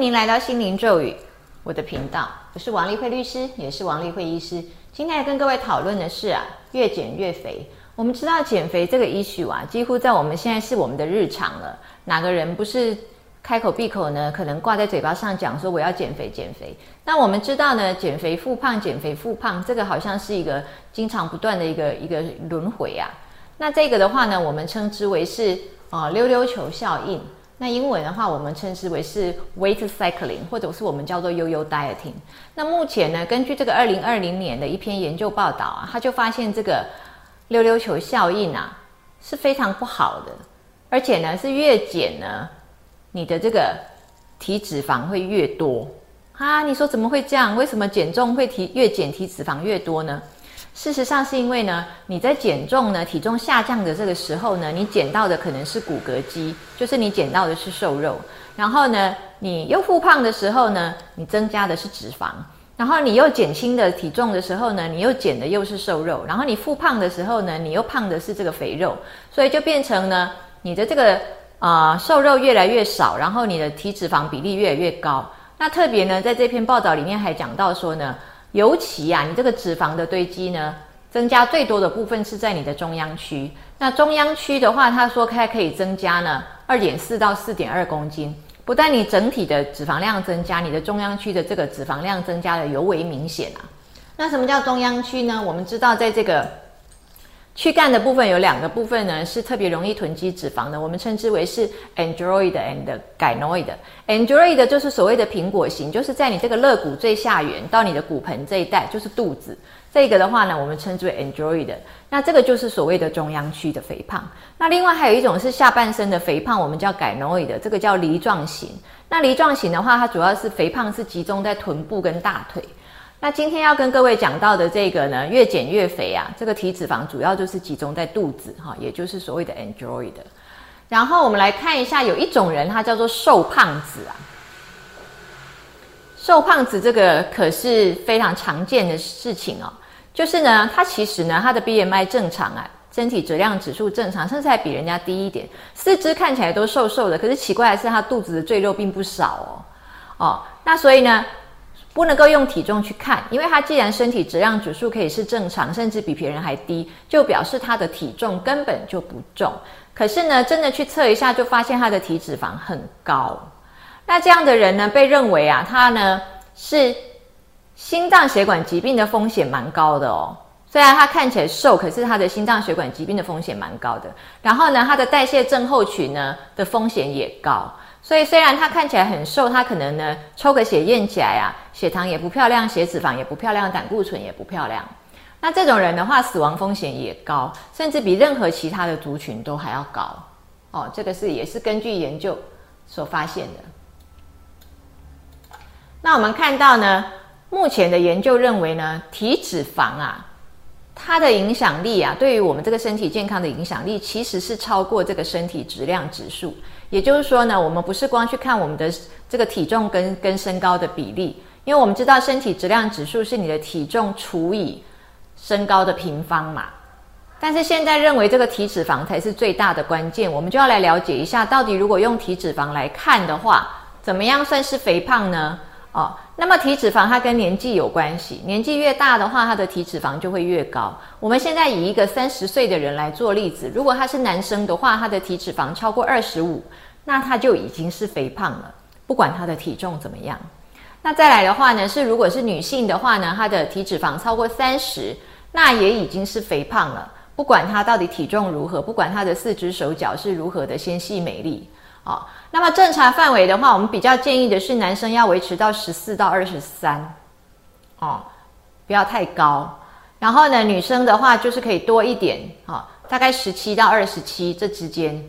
欢迎来到心灵咒语我的频道，我是王丽慧律师，也是王丽慧医师。今天来跟各位讨论的是啊，越减越肥。我们知道减肥这个 issue 啊，几乎在我们现在是我们的日常了。哪个人不是开口闭口呢？可能挂在嘴巴上讲说我要减肥减肥。那我们知道呢，减肥复胖，减肥复胖，这个好像是一个经常不断的一个一个轮回啊。那这个的话呢，我们称之为是啊溜溜球效应。那英文的话，我们称之为是 weight cycling，或者是我们叫做悠悠 dieting。那目前呢，根据这个二零二零年的一篇研究报道啊，他就发现这个溜溜球效应啊是非常不好的，而且呢是越减呢，你的这个体脂肪会越多啊。你说怎么会这样？为什么减重会体越减体脂肪越多呢？事实上是因为呢，你在减重呢，体重下降的这个时候呢，你减到的可能是骨骼肌，就是你减到的是瘦肉。然后呢，你又复胖的时候呢，你增加的是脂肪。然后你又减轻的体重的时候呢，你又减的又是瘦肉。然后你复胖的时候呢，你又胖的是这个肥肉。所以就变成呢，你的这个啊瘦肉越来越少，然后你的体脂肪比例越来越高。那特别呢，在这篇报道里面还讲到说呢。尤其呀，你这个脂肪的堆积呢，增加最多的部分是在你的中央区。那中央区的话，他说它可以增加呢二点四到四点二公斤。不但你整体的脂肪量增加，你的中央区的这个脂肪量增加的尤为明显啊。那什么叫中央区呢？我们知道在这个。躯干的部分有两个部分呢，是特别容易囤积脂肪的，我们称之为是 android and gynoid。android 就是所谓的苹果型，就是在你这个肋骨最下缘到你的骨盆这一带，就是肚子。这个的话呢，我们称之为 android。那这个就是所谓的中央区的肥胖。那另外还有一种是下半身的肥胖，我们叫 gynoid，这个叫梨状型。那梨状型的话，它主要是肥胖是集中在臀部跟大腿。那今天要跟各位讲到的这个呢，越减越肥啊，这个体脂肪主要就是集中在肚子哈，也就是所谓的 android。然后我们来看一下，有一种人他叫做瘦胖子啊，瘦胖子这个可是非常常见的事情哦，就是呢，他其实呢，他的 BMI 正常啊，身体质量指数正常，甚至还比人家低一点，四肢看起来都瘦瘦的，可是奇怪的是他肚子的赘肉并不少哦，哦，那所以呢？不能够用体重去看，因为他既然身体质量指数可以是正常，甚至比别人还低，就表示他的体重根本就不重。可是呢，真的去测一下，就发现他的体脂肪很高。那这样的人呢，被认为啊，他呢是心脏血管疾病的风险蛮高的哦。虽然他看起来瘦，可是他的心脏血管疾病的风险蛮高的。然后呢，他的代谢症候群呢的风险也高。所以虽然他看起来很瘦，他可能呢抽个血验起来啊，血糖也不漂亮，血脂肪也不漂亮，胆固醇也不漂亮。那这种人的话，死亡风险也高，甚至比任何其他的族群都还要高。哦，这个是也是根据研究所发现的。那我们看到呢，目前的研究认为呢，体脂肪啊。它的影响力啊，对于我们这个身体健康的影响力，其实是超过这个身体质量指数。也就是说呢，我们不是光去看我们的这个体重跟跟身高的比例，因为我们知道身体质量指数是你的体重除以身高的平方嘛。但是现在认为这个体脂肪才是最大的关键，我们就要来了解一下，到底如果用体脂肪来看的话，怎么样算是肥胖呢？哦，那么体脂肪它跟年纪有关系，年纪越大的话，它的体脂肪就会越高。我们现在以一个三十岁的人来做例子，如果他是男生的话，他的体脂肪超过二十五，那他就已经是肥胖了，不管他的体重怎么样。那再来的话呢，是如果是女性的话呢，她的体脂肪超过三十，那也已经是肥胖了，不管她到底体重如何，不管她的四肢手脚是如何的纤细美丽。哦，那么正常范围的话，我们比较建议的是男生要维持到十四到二十三，哦，不要太高。然后呢，女生的话就是可以多一点，哦，大概十七到二十七这之间。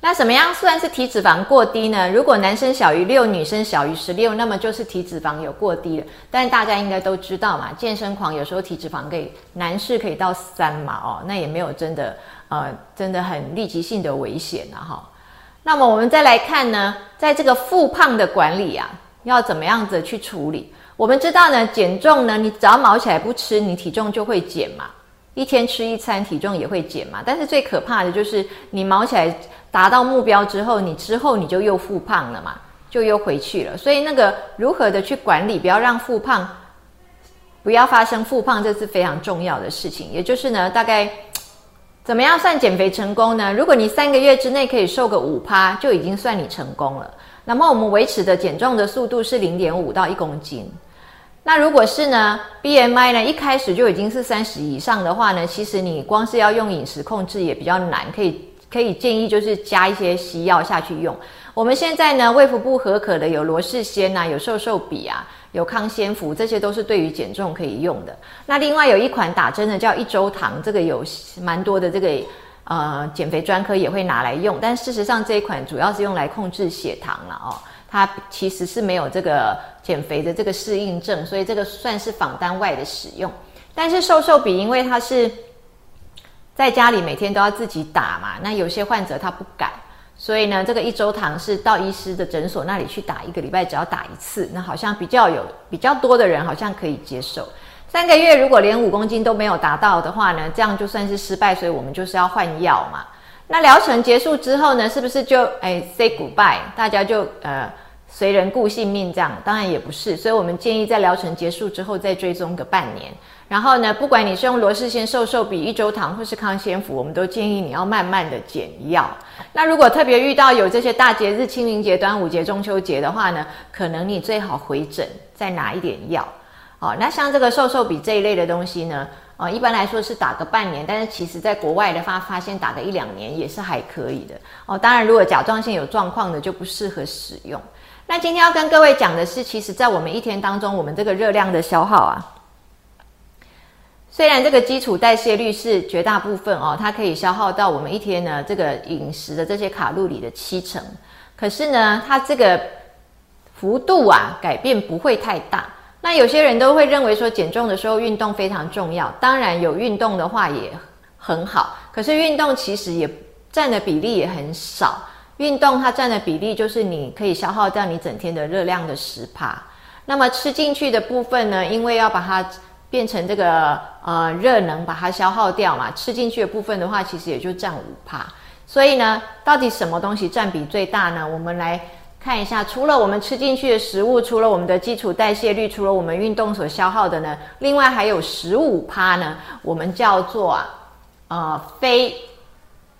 那什么样算是体脂肪过低呢？如果男生小于六，女生小于十六，那么就是体脂肪有过低了。但大家应该都知道嘛，健身狂有时候体脂肪可以男士可以到三嘛，哦，那也没有真的呃真的很立即性的危险啊，哈。那么我们再来看呢，在这个复胖的管理啊，要怎么样子去处理？我们知道呢，减重呢，你只要毛起来不吃，你体重就会减嘛。一天吃一餐，体重也会减嘛。但是最可怕的就是你毛起来达到目标之后，你之后你就又复胖了嘛，就又回去了。所以那个如何的去管理，不要让复胖，不要发生复胖，这是非常重要的事情。也就是呢，大概怎么样算减肥成功呢？如果你三个月之内可以瘦个五趴，就已经算你成功了。那么我们维持的减重的速度是零点五到一公斤。那如果是呢，BMI 呢一开始就已经是三十以上的话呢，其实你光是要用饮食控制也比较难，可以可以建议就是加一些西药下去用。我们现在呢，卫福部合可的有罗氏鲜呐，有瘦瘦比啊，有康仙福，这些都是对于减重可以用的。那另外有一款打针的叫一周糖，这个有蛮多的这个呃减肥专科也会拿来用，但事实上这一款主要是用来控制血糖了哦。它其实是没有这个减肥的这个适应症，所以这个算是仿单外的使用。但是瘦瘦比，因为它是在家里每天都要自己打嘛，那有些患者他不敢，所以呢，这个一周糖是到医师的诊所那里去打，一个礼拜只要打一次，那好像比较有比较多的人好像可以接受。三个月如果连五公斤都没有达到的话呢，这样就算是失败，所以我们就是要换药嘛。那疗程结束之后呢，是不是就哎 say goodbye，大家就呃。随人顾性命，这样当然也不是，所以我们建议在疗程结束之后再追踪个半年。然后呢，不管你是用罗氏鲜瘦瘦比、一周糖或是康仙福，我们都建议你要慢慢的减药。那如果特别遇到有这些大节日，清明节、端午节、中秋节的话呢，可能你最好回诊再拿一点药。哦，那像这个瘦瘦比这一类的东西呢，呃，一般来说是打个半年，但是其实在国外的发发现打个一两年也是还可以的。哦，当然如果甲状腺有状况的就不适合使用。那今天要跟各位讲的是，其实，在我们一天当中，我们这个热量的消耗啊，虽然这个基础代谢率是绝大部分哦，它可以消耗到我们一天呢这个饮食的这些卡路里的七成，可是呢，它这个幅度啊改变不会太大。那有些人都会认为说，减重的时候运动非常重要，当然有运动的话也很好，可是运动其实也占的比例也很少。运动它占的比例就是你可以消耗掉你整天的热量的十帕，那么吃进去的部分呢？因为要把它变成这个呃热能，把它消耗掉嘛。吃进去的部分的话，其实也就占五帕。所以呢，到底什么东西占比最大呢？我们来看一下，除了我们吃进去的食物，除了我们的基础代谢率，除了我们运动所消耗的呢，另外还有十五帕呢，我们叫做啊呃非。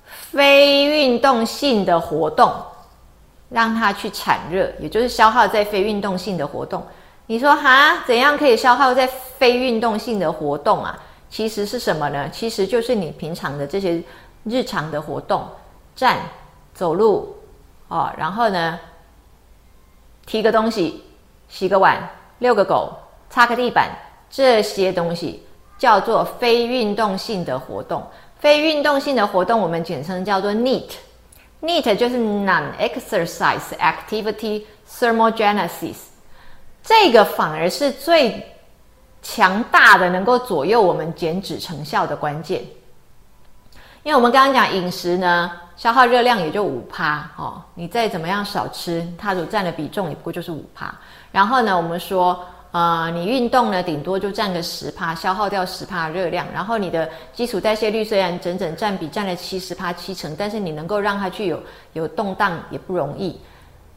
非运动性的活动，让它去产热，也就是消耗在非运动性的活动。你说哈，怎样可以消耗在非运动性的活动啊？其实是什么呢？其实就是你平常的这些日常的活动，站、走路，哦，然后呢，提个东西、洗个碗、遛个狗、擦个地板，这些东西叫做非运动性的活动。非运动性的活动，我们简称叫做 NEAT，NEAT 就是 Non-Exercise Activity Thermogenesis，这个反而是最强大的，能够左右我们减脂成效的关键。因为我们刚刚讲饮食呢，消耗热量也就五趴哦，你再怎么样少吃，它所占的比重也不过就是五趴。然后呢，我们说。呃，你运动呢，顶多就占个十趴，消耗掉十趴热量。然后你的基础代谢率虽然整整占比占了七十趴七成，但是你能够让它去有有动荡也不容易，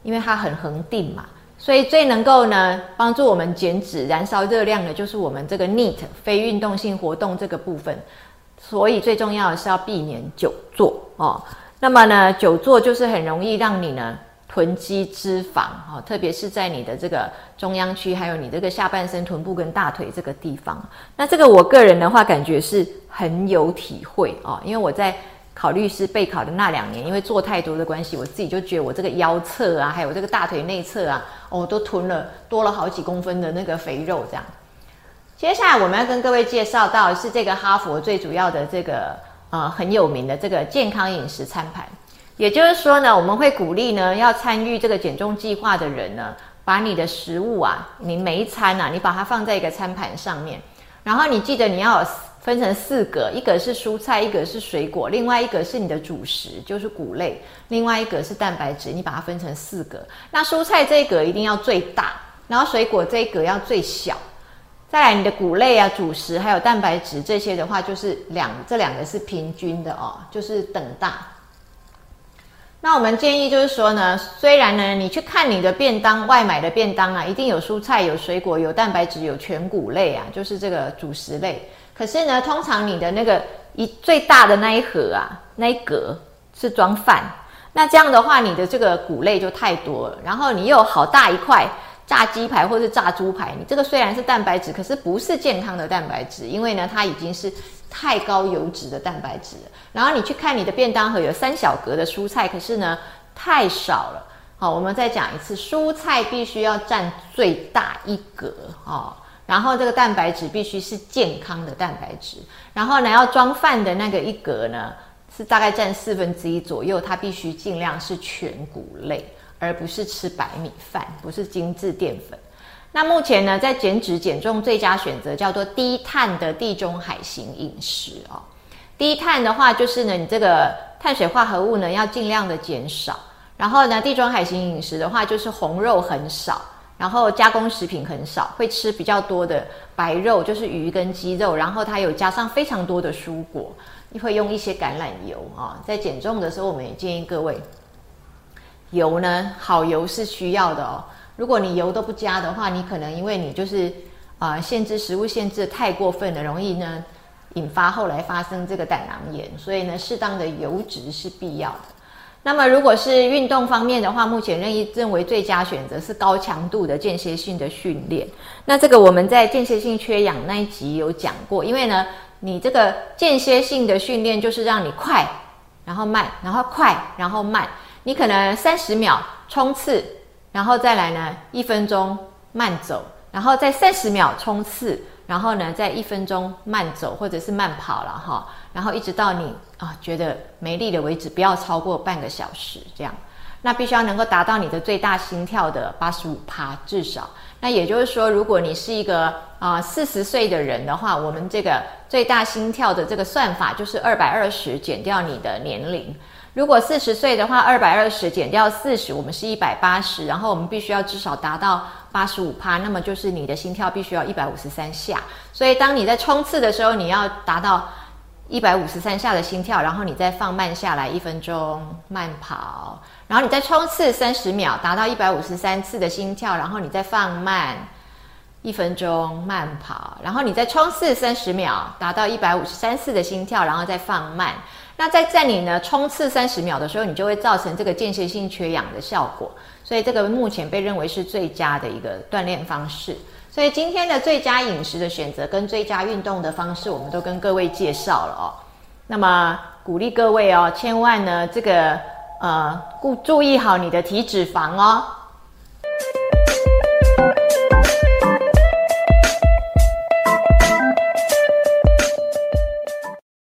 因为它很恒定嘛。所以最能够呢帮助我们减脂、燃烧热量的，就是我们这个 NEAT 非运动性活动这个部分。所以最重要的是要避免久坐哦。那么呢，久坐就是很容易让你呢。囤积脂肪，哦，特别是在你的这个中央区，还有你这个下半身臀部跟大腿这个地方。那这个我个人的话，感觉是很有体会哦，因为我在考律师备考的那两年，因为做太多的关系，我自己就觉得我这个腰侧啊，还有这个大腿内侧啊，哦，都囤了多了好几公分的那个肥肉这样。接下来我们要跟各位介绍到是这个哈佛最主要的这个呃很有名的这个健康饮食餐盘。也就是说呢，我们会鼓励呢，要参与这个减重计划的人呢，把你的食物啊，你每一餐啊，你把它放在一个餐盘上面，然后你记得你要分成四格，一个是蔬菜，一个是水果，另外一个是你的主食，就是谷类，另外一个是蛋白质，你把它分成四格。那蔬菜这一格一定要最大，然后水果这一格要最小，再来你的谷类啊、主食还有蛋白质这些的话，就是两这两个是平均的哦，就是等大。那我们建议就是说呢，虽然呢，你去看你的便当外买的便当啊，一定有蔬菜、有水果、有蛋白质、有全谷类啊，就是这个主食类。可是呢，通常你的那个一最大的那一盒啊，那一格是装饭。那这样的话，你的这个谷类就太多了。然后你又好大一块炸鸡排或是炸猪排，你这个虽然是蛋白质，可是不是健康的蛋白质，因为呢，它已经是。太高油脂的蛋白质，然后你去看你的便当盒有三小格的蔬菜，可是呢太少了。好，我们再讲一次，蔬菜必须要占最大一格哦，然后这个蛋白质必须是健康的蛋白质，然后呢要装饭的那个一格呢是大概占四分之一左右，它必须尽量是全谷类，而不是吃白米饭，不是精致淀粉。那目前呢，在减脂减重最佳选择叫做低碳的地中海型饮食哦。低碳的话，就是呢，你这个碳水化合物呢要尽量的减少。然后呢，地中海型饮食的话，就是红肉很少，然后加工食品很少，会吃比较多的白肉，就是鱼跟鸡肉。然后它有加上非常多的蔬果，会用一些橄榄油啊。在减重的时候，我们也建议各位，油呢，好油是需要的哦。如果你油都不加的话，你可能因为你就是啊限制食物限制太过分了，容易呢引发后来发生这个胆囊炎，所以呢适当的油脂是必要的。那么如果是运动方面的话，目前任意认为最佳选择是高强度的间歇性的训练。那这个我们在间歇性缺氧那一集有讲过，因为呢你这个间歇性的训练就是让你快，然后慢，然后快，然后慢，你可能三十秒冲刺。然后再来呢，一分钟慢走，然后再三十秒冲刺，然后呢，再一分钟慢走或者是慢跑了哈，然后一直到你啊觉得没力了为止，不要超过半个小时这样。那必须要能够达到你的最大心跳的八十五趴至少。那也就是说，如果你是一个啊四十岁的人的话，我们这个最大心跳的这个算法就是二百二十减掉你的年龄。如果四十岁的话，二百二十减掉四十，我们是一百八十，然后我们必须要至少达到八十五趴，那么就是你的心跳必须要一百五十三下。所以当你在冲刺的时候，你要达到一百五十三下的心跳，然后你再放慢下来一分钟慢跑，然后你再冲刺三十秒，达到一百五十三次的心跳，然后你再放慢一分钟慢跑，然后你再冲刺三十秒，达到一百五十三次的心跳，然后再放慢。那在在你呢冲刺三十秒的时候，你就会造成这个间歇性缺氧的效果，所以这个目前被认为是最佳的一个锻炼方式。所以今天的最佳饮食的选择跟最佳运动的方式，我们都跟各位介绍了哦。那么鼓励各位哦，千万呢这个呃顾注意好你的体脂肪哦。